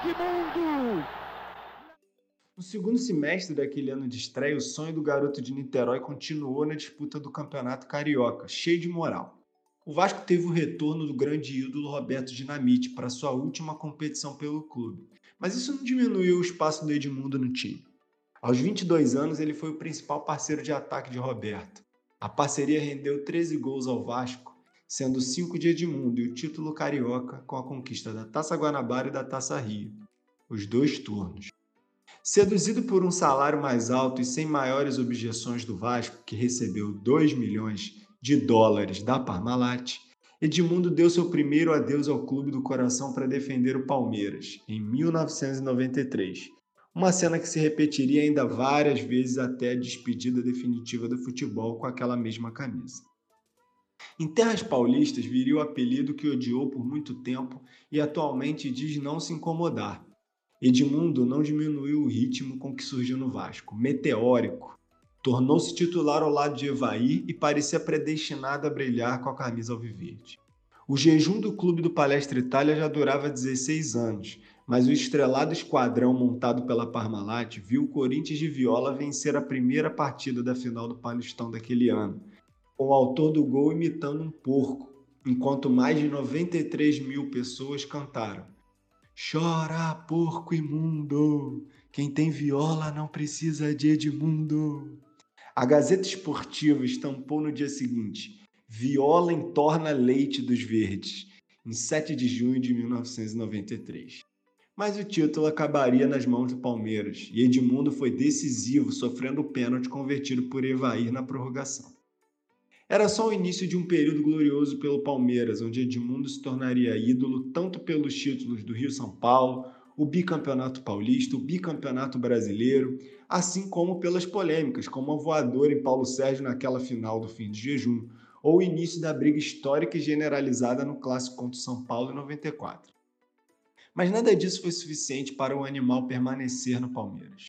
Edmundo! No segundo semestre daquele ano de estreia, o sonho do garoto de Niterói continuou na disputa do Campeonato Carioca, cheio de moral. O Vasco teve o retorno do grande ídolo Roberto Dinamite para sua última competição pelo clube, mas isso não diminuiu o espaço do Edmundo no time. Aos 22 anos, ele foi o principal parceiro de ataque de Roberto. A parceria rendeu 13 gols ao Vasco, sendo 5 de Edmundo e o título carioca com a conquista da Taça Guanabara e da Taça Rio, os dois turnos. Seduzido por um salário mais alto e sem maiores objeções do Vasco, que recebeu 2 milhões de dólares da Parmalat, Edmundo deu seu primeiro adeus ao clube do coração para defender o Palmeiras, em 1993. Uma cena que se repetiria ainda várias vezes até a despedida definitiva do futebol com aquela mesma camisa. Em terras paulistas viria o apelido que odiou por muito tempo e atualmente diz não se incomodar, Edmundo não diminuiu o ritmo com que surgiu no Vasco, meteórico. Tornou-se titular ao lado de Evair e parecia predestinado a brilhar com a camisa alviverde. O jejum do clube do Palestra Itália já durava 16 anos, mas o estrelado esquadrão montado pela Parmalat viu o Corinthians de Viola vencer a primeira partida da final do Paulistão daquele ano, com o autor do gol imitando um porco, enquanto mais de 93 mil pessoas cantaram Chora, porco imundo! Quem tem viola não precisa de Edmundo. A Gazeta Esportiva estampou no dia seguinte: Viola entorna leite dos verdes, em 7 de junho de 1993. Mas o título acabaria nas mãos do Palmeiras e Edmundo foi decisivo, sofrendo o pênalti convertido por Evair na prorrogação. Era só o início de um período glorioso pelo Palmeiras, onde Edmundo se tornaria ídolo tanto pelos títulos do Rio-São Paulo, o bicampeonato paulista, o bicampeonato brasileiro, assim como pelas polêmicas, como a voadora em Paulo Sérgio naquela final do fim de jejum, ou o início da briga histórica e generalizada no clássico contra o São Paulo em 94. Mas nada disso foi suficiente para o animal permanecer no Palmeiras.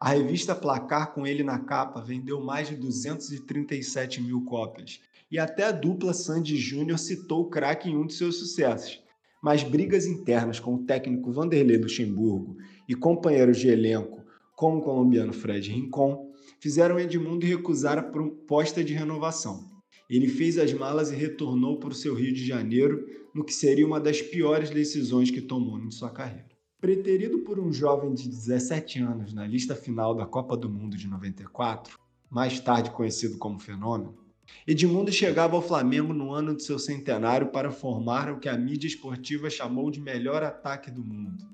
A revista Placar, com ele na capa, vendeu mais de 237 mil cópias. E até a dupla Sandy Júnior citou o craque em um de seus sucessos. Mas brigas internas com o técnico Vanderlei Luxemburgo e companheiros de elenco, como o colombiano Fred Rincon, fizeram Edmundo recusar a proposta de renovação. Ele fez as malas e retornou para o seu Rio de Janeiro, no que seria uma das piores decisões que tomou em sua carreira. Preterido por um jovem de 17 anos na lista final da Copa do Mundo de 94, mais tarde conhecido como Fenômeno, Edmundo chegava ao Flamengo no ano de seu centenário para formar o que a mídia esportiva chamou de melhor ataque do mundo,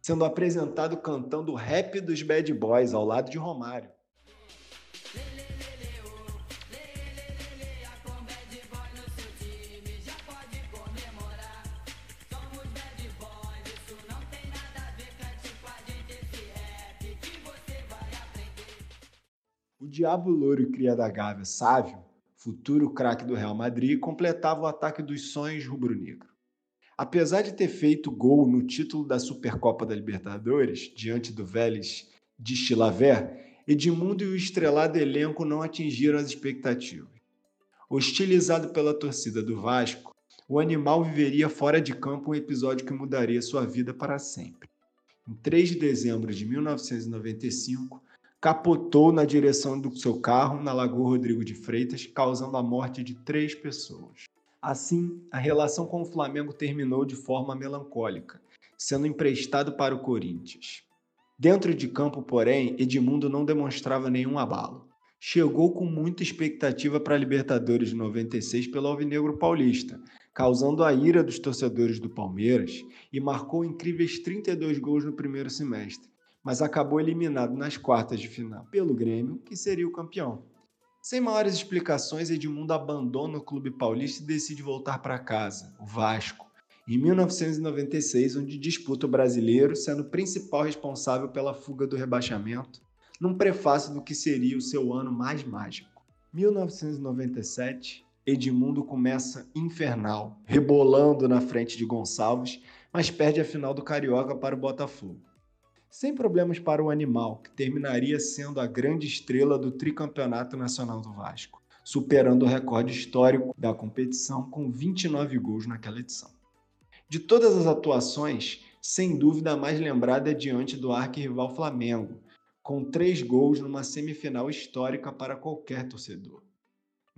sendo apresentado cantando o rap dos Bad Boys ao lado de Romário. Diabo louro cria da Gávea, Sávio, futuro craque do Real Madrid, completava o ataque dos sonhos rubro-negro. Apesar de ter feito gol no título da Supercopa da Libertadores, diante do Vélez de Chilaver, Edmundo e o estrelado elenco não atingiram as expectativas. Hostilizado pela torcida do Vasco, o animal viveria fora de campo um episódio que mudaria sua vida para sempre. Em 3 de dezembro de 1995, capotou na direção do seu carro na Lagoa Rodrigo de Freitas, causando a morte de três pessoas. Assim, a relação com o Flamengo terminou de forma melancólica, sendo emprestado para o Corinthians. Dentro de campo, porém, Edmundo não demonstrava nenhum abalo. Chegou com muita expectativa para a Libertadores de 96 pelo Alvinegro Paulista, causando a ira dos torcedores do Palmeiras e marcou incríveis 32 gols no primeiro semestre, mas acabou eliminado nas quartas de final pelo Grêmio, que seria o campeão. Sem maiores explicações, Edmundo abandona o clube paulista e decide voltar para casa, o Vasco, em 1996, onde disputa o brasileiro, sendo o principal responsável pela fuga do rebaixamento, num prefácio do que seria o seu ano mais mágico. 1997, Edmundo começa infernal, rebolando na frente de Gonçalves, mas perde a final do Carioca para o Botafogo sem problemas para o animal, que terminaria sendo a grande estrela do tricampeonato nacional do Vasco, superando o recorde histórico da competição com 29 gols naquela edição. De todas as atuações, sem dúvida a mais lembrada é diante do arquirrival Flamengo, com três gols numa semifinal histórica para qualquer torcedor.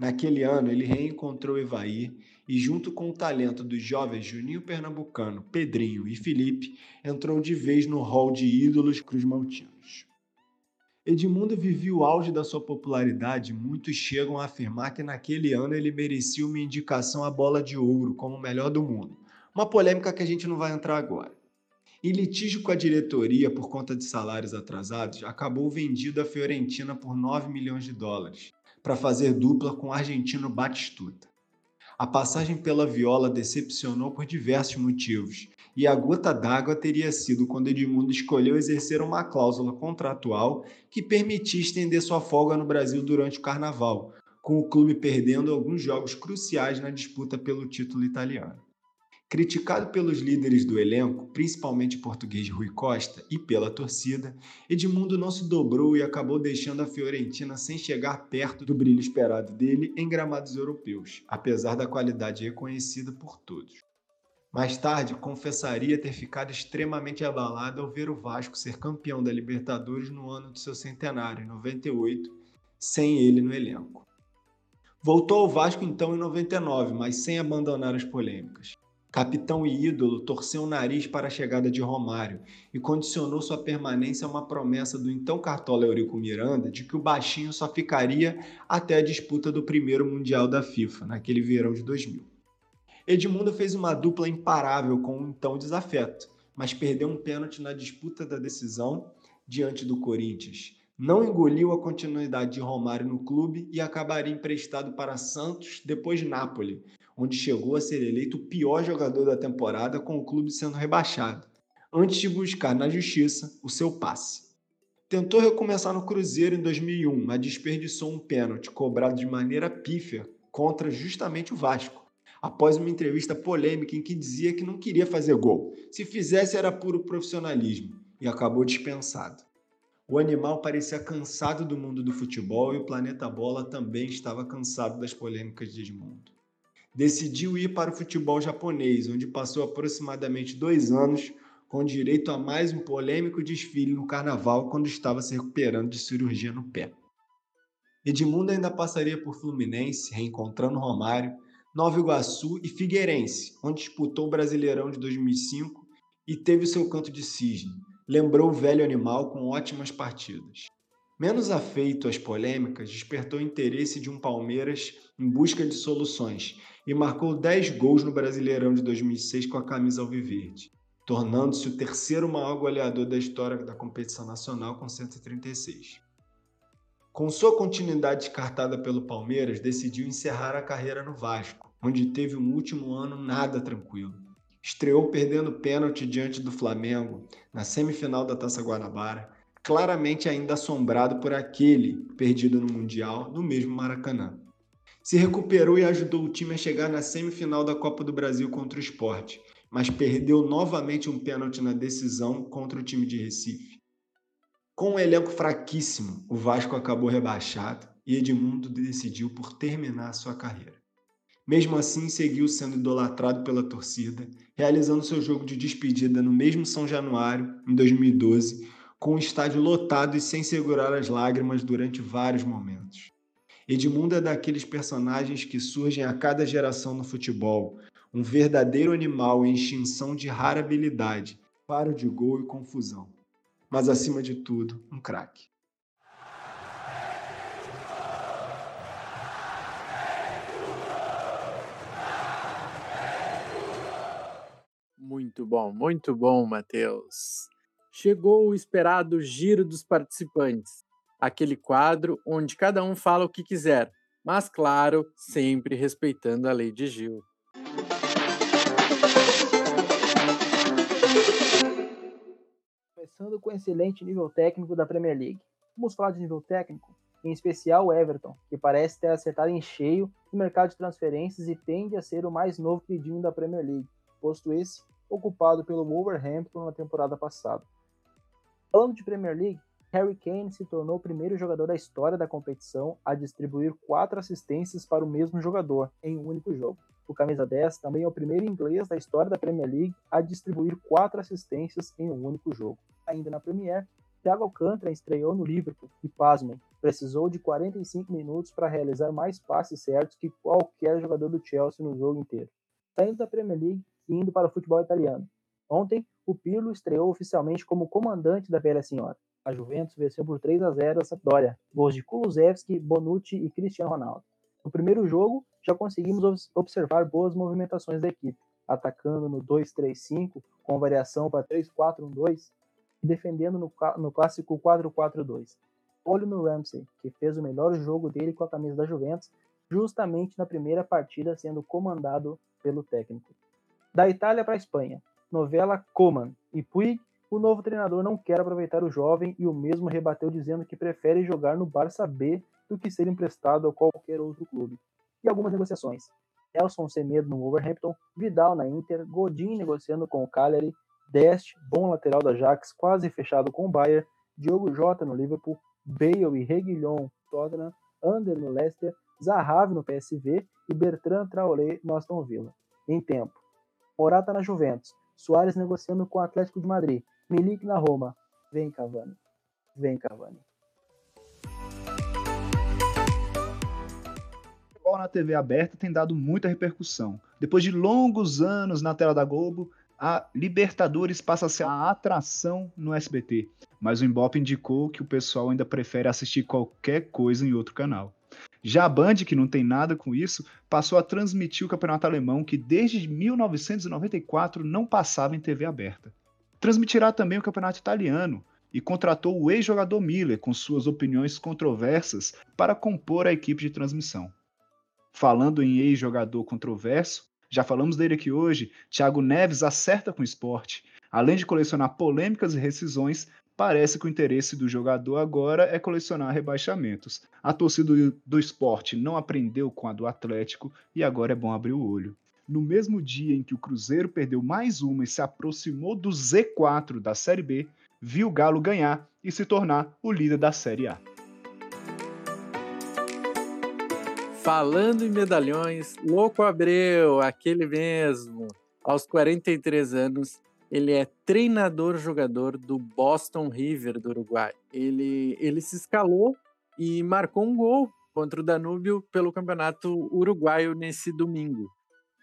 Naquele ano, ele reencontrou Evair e, junto com o talento dos jovens Juninho Pernambucano, Pedrinho e Felipe, entrou de vez no hall de ídolos cruzmaltinos. Edmundo vivia o auge da sua popularidade e muitos chegam a afirmar que naquele ano ele merecia uma indicação à bola de ouro como o melhor do mundo. Uma polêmica que a gente não vai entrar agora. Em litígio com a diretoria por conta de salários atrasados, acabou vendido à Fiorentina por 9 milhões de dólares para fazer dupla com o argentino Batistuta. A passagem pela Viola decepcionou por diversos motivos, e a gota d'água teria sido quando Edmundo escolheu exercer uma cláusula contratual que permitia estender sua folga no Brasil durante o Carnaval, com o clube perdendo alguns jogos cruciais na disputa pelo título italiano. Criticado pelos líderes do elenco, principalmente o português Rui Costa, e pela torcida, Edmundo não se dobrou e acabou deixando a Fiorentina sem chegar perto do brilho esperado dele em gramados europeus, apesar da qualidade reconhecida por todos. Mais tarde, confessaria ter ficado extremamente abalado ao ver o Vasco ser campeão da Libertadores no ano do seu centenário, em 98, sem ele no elenco. Voltou ao Vasco então em 99, mas sem abandonar as polêmicas. Capitão e ídolo torceu o nariz para a chegada de Romário e condicionou sua permanência a uma promessa do então cartola Eurico Miranda de que o baixinho só ficaria até a disputa do primeiro Mundial da FIFA, naquele verão de 2000. Edmundo fez uma dupla imparável com o então desafeto, mas perdeu um pênalti na disputa da decisão diante do Corinthians. Não engoliu a continuidade de Romário no clube e acabaria emprestado para Santos, depois Nápoles, onde chegou a ser eleito o pior jogador da temporada com o clube sendo rebaixado, antes de buscar na justiça o seu passe. Tentou recomeçar no Cruzeiro em 2001, mas desperdiçou um pênalti cobrado de maneira pífia contra justamente o Vasco, após uma entrevista polêmica em que dizia que não queria fazer gol. Se fizesse era puro profissionalismo e acabou dispensado. O animal parecia cansado do mundo do futebol e o planeta bola também estava cansado das polêmicas de Edmundo decidiu ir para o futebol japonês, onde passou aproximadamente dois anos com direito a mais um polêmico desfile no carnaval quando estava se recuperando de cirurgia no pé. Edmundo ainda passaria por Fluminense, reencontrando Romário, Nova Iguaçu e Figueirense, onde disputou o Brasileirão de 2005 e teve seu canto de cisne. Lembrou o velho animal com ótimas partidas. Menos afeito às polêmicas, despertou interesse de um Palmeiras em busca de soluções e marcou 10 gols no Brasileirão de 2006 com a camisa alviverde, tornando-se o terceiro maior goleador da história da competição nacional com 136. Com sua continuidade descartada pelo Palmeiras, decidiu encerrar a carreira no Vasco, onde teve um último ano nada tranquilo. Estreou perdendo pênalti diante do Flamengo na semifinal da Taça Guanabara, claramente ainda assombrado por aquele perdido no Mundial no mesmo Maracanã. Se recuperou e ajudou o time a chegar na semifinal da Copa do Brasil contra o Sport, mas perdeu novamente um pênalti na decisão contra o time de Recife. Com um elenco fraquíssimo, o Vasco acabou rebaixado e Edmundo decidiu por terminar sua carreira. Mesmo assim, seguiu sendo idolatrado pela torcida, realizando seu jogo de despedida no mesmo São Januário, em 2012, com o estádio lotado e sem segurar as lágrimas durante vários momentos. Edmundo é daqueles personagens que surgem a cada geração no futebol, um verdadeiro animal em extinção de rara habilidade, paro de gol e confusão. Mas acima de tudo, um craque. Muito bom, muito bom, Matheus. Chegou o esperado giro dos participantes, aquele quadro onde cada um fala o que quiser, mas claro, sempre respeitando a lei de Gil. Começando com o excelente nível técnico da Premier League. Vamos falar de nível técnico? Em especial o Everton, que parece ter acertado em cheio no mercado de transferências e tende a ser o mais novo pedinho da Premier League, posto esse ocupado pelo Wolverhampton na temporada passada. Falando de Premier League, Harry Kane se tornou o primeiro jogador da história da competição a distribuir quatro assistências para o mesmo jogador em um único jogo. O camisa 10 também é o primeiro inglês da história da Premier League a distribuir quatro assistências em um único jogo. Ainda na Premier, Thiago Alcântara estreou no Liverpool e, pasmem, precisou de 45 minutos para realizar mais passes certos que qualquer jogador do Chelsea no jogo inteiro. Saindo da Premier League indo para o futebol italiano. Ontem, o Pirlo estreou oficialmente como comandante da Velha Senhora. A Juventus venceu por 3 a 0 a Sampdoria, gols de Kulusevski, Bonucci e Cristiano Ronaldo. No primeiro jogo, já conseguimos observar boas movimentações da equipe, atacando no 2-3-5, com variação para 3-4-1-2, e defendendo no, no clássico 4-4-2. Olho no Ramsey, que fez o melhor jogo dele com a camisa da Juventus, justamente na primeira partida sendo comandado pelo técnico. Da Itália para a Espanha, novela Coman e Puig o novo treinador não quer aproveitar o jovem e o mesmo rebateu dizendo que prefere jogar no Barça B do que ser emprestado a qualquer outro clube. E algumas negociações. Nelson Semedo no Wolverhampton, Vidal na Inter, Godin negociando com o Cagliari, Dest, bom lateral da Ajax, quase fechado com o Bayern, Diogo Jota no Liverpool, Bale e Reguilhon Tottenham, Under no Leicester, Zahavi no PSV e Bertrand Traoré no Aston Villa. Em tempo. Morata na Juventus, Soares negociando com o Atlético de Madrid, Milik na Roma. Vem, Cavani. Vem, Cavani. futebol na TV aberta tem dado muita repercussão. Depois de longos anos na tela da Globo, a Libertadores passa a ser a atração no SBT. Mas o Ibope indicou que o pessoal ainda prefere assistir qualquer coisa em outro canal. Já a Band, que não tem nada com isso, passou a transmitir o campeonato alemão, que desde 1994 não passava em TV aberta. Transmitirá também o campeonato italiano e contratou o ex-jogador Miller, com suas opiniões controversas, para compor a equipe de transmissão. Falando em ex-jogador controverso, já falamos dele aqui hoje, Thiago Neves acerta com o esporte. Além de colecionar polêmicas e rescisões, parece que o interesse do jogador agora é colecionar rebaixamentos. A torcida do esporte não aprendeu com a do Atlético e agora é bom abrir o olho no mesmo dia em que o Cruzeiro perdeu mais uma e se aproximou do Z4 da Série B, viu o Galo ganhar e se tornar o líder da Série A. Falando em medalhões, Louco Abreu, aquele mesmo, aos 43 anos, ele é treinador-jogador do Boston River do Uruguai. Ele, ele se escalou e marcou um gol contra o Danúbio pelo Campeonato Uruguaio nesse domingo.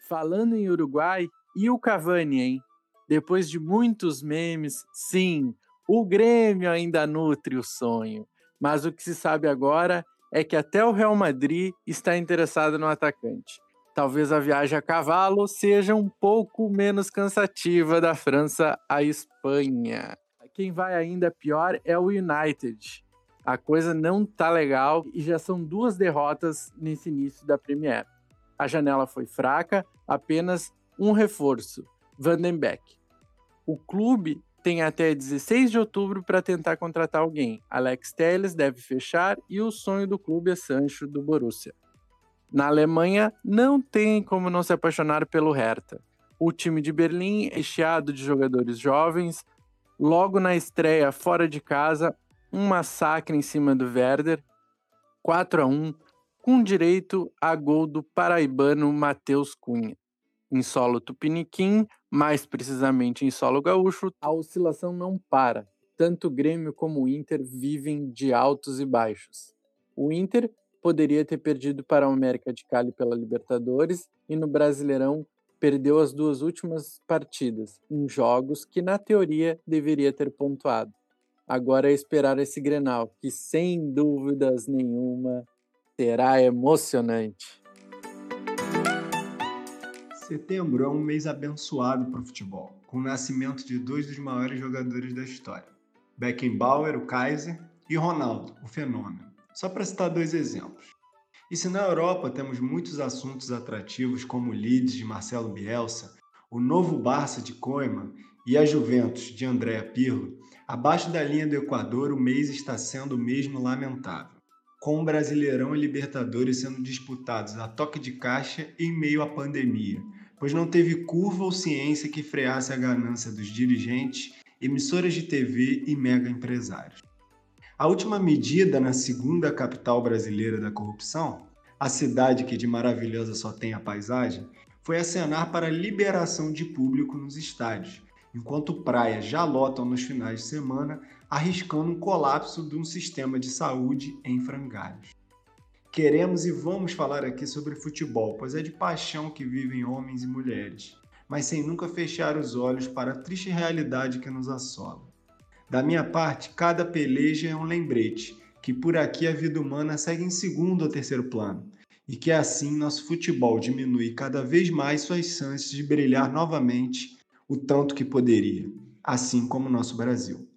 Falando em Uruguai, e o Cavani, hein? Depois de muitos memes, sim, o Grêmio ainda nutre o sonho. Mas o que se sabe agora é que até o Real Madrid está interessado no atacante. Talvez a viagem a cavalo seja um pouco menos cansativa da França à Espanha. Quem vai ainda pior é o United. A coisa não tá legal e já são duas derrotas nesse início da Premier. A janela foi fraca, apenas um reforço, Vandenbeck. O clube tem até 16 de outubro para tentar contratar alguém. Alex Telles deve fechar e o sonho do clube é Sancho do Borussia. Na Alemanha, não tem como não se apaixonar pelo Hertha. O time de Berlim, recheado de jogadores jovens, logo na estreia fora de casa, um massacre em cima do Werder, 4 a 1, com direito a gol do paraibano Matheus Cunha. Em solo tupiniquim, mais precisamente em solo gaúcho, a oscilação não para. Tanto o Grêmio como o Inter vivem de altos e baixos. O Inter poderia ter perdido para o América de Cali pela Libertadores e no Brasileirão perdeu as duas últimas partidas, em jogos que, na teoria, deveria ter pontuado. Agora é esperar esse Grenal, que sem dúvidas nenhuma será emocionante. Setembro é um mês abençoado para o futebol, com o nascimento de dois dos maiores jogadores da história: Beckenbauer, o Kaiser, e Ronaldo, o fenômeno. Só para citar dois exemplos. E se na Europa temos muitos assuntos atrativos como o Leeds de Marcelo Bielsa, o novo Barça de Koeman e a Juventus de Andrea Pirlo, abaixo da linha do Equador o mês está sendo mesmo lamentável, com o Brasileirão e Libertadores sendo disputados a toque de caixa em meio à pandemia, pois não teve curva ou ciência que freasse a ganância dos dirigentes, emissoras de TV e mega empresários. A última medida na segunda capital brasileira da corrupção, a cidade que de maravilhosa só tem a paisagem, foi acenar para a liberação de público nos estádios, enquanto praias já lotam nos finais de semana, arriscando um colapso de um sistema de saúde em frangalhos. Queremos e vamos falar aqui sobre futebol, pois é de paixão que vivem homens e mulheres, mas sem nunca fechar os olhos para a triste realidade que nos assola. Da minha parte, cada peleja é um lembrete que por aqui a vida humana segue em segundo ou terceiro plano e que assim nosso futebol diminui cada vez mais suas chances de brilhar novamente o tanto que poderia, assim como o nosso Brasil.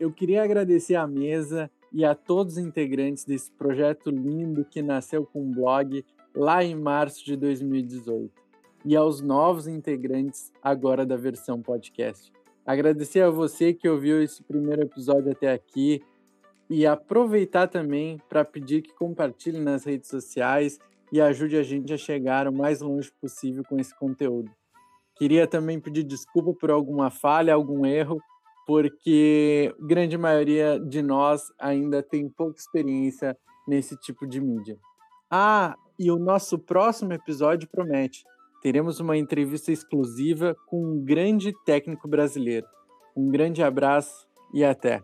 Eu queria agradecer à mesa e a todos os integrantes desse projeto lindo que nasceu com um blog lá em março de 2018, e aos novos integrantes agora da versão podcast. Agradecer a você que ouviu esse primeiro episódio até aqui e aproveitar também para pedir que compartilhe nas redes sociais e ajude a gente a chegar o mais longe possível com esse conteúdo. Queria também pedir desculpa por alguma falha, algum erro, porque grande maioria de nós ainda tem pouca experiência nesse tipo de mídia. Ah, e o nosso próximo episódio promete. Teremos uma entrevista exclusiva com um grande técnico brasileiro. Um grande abraço e até!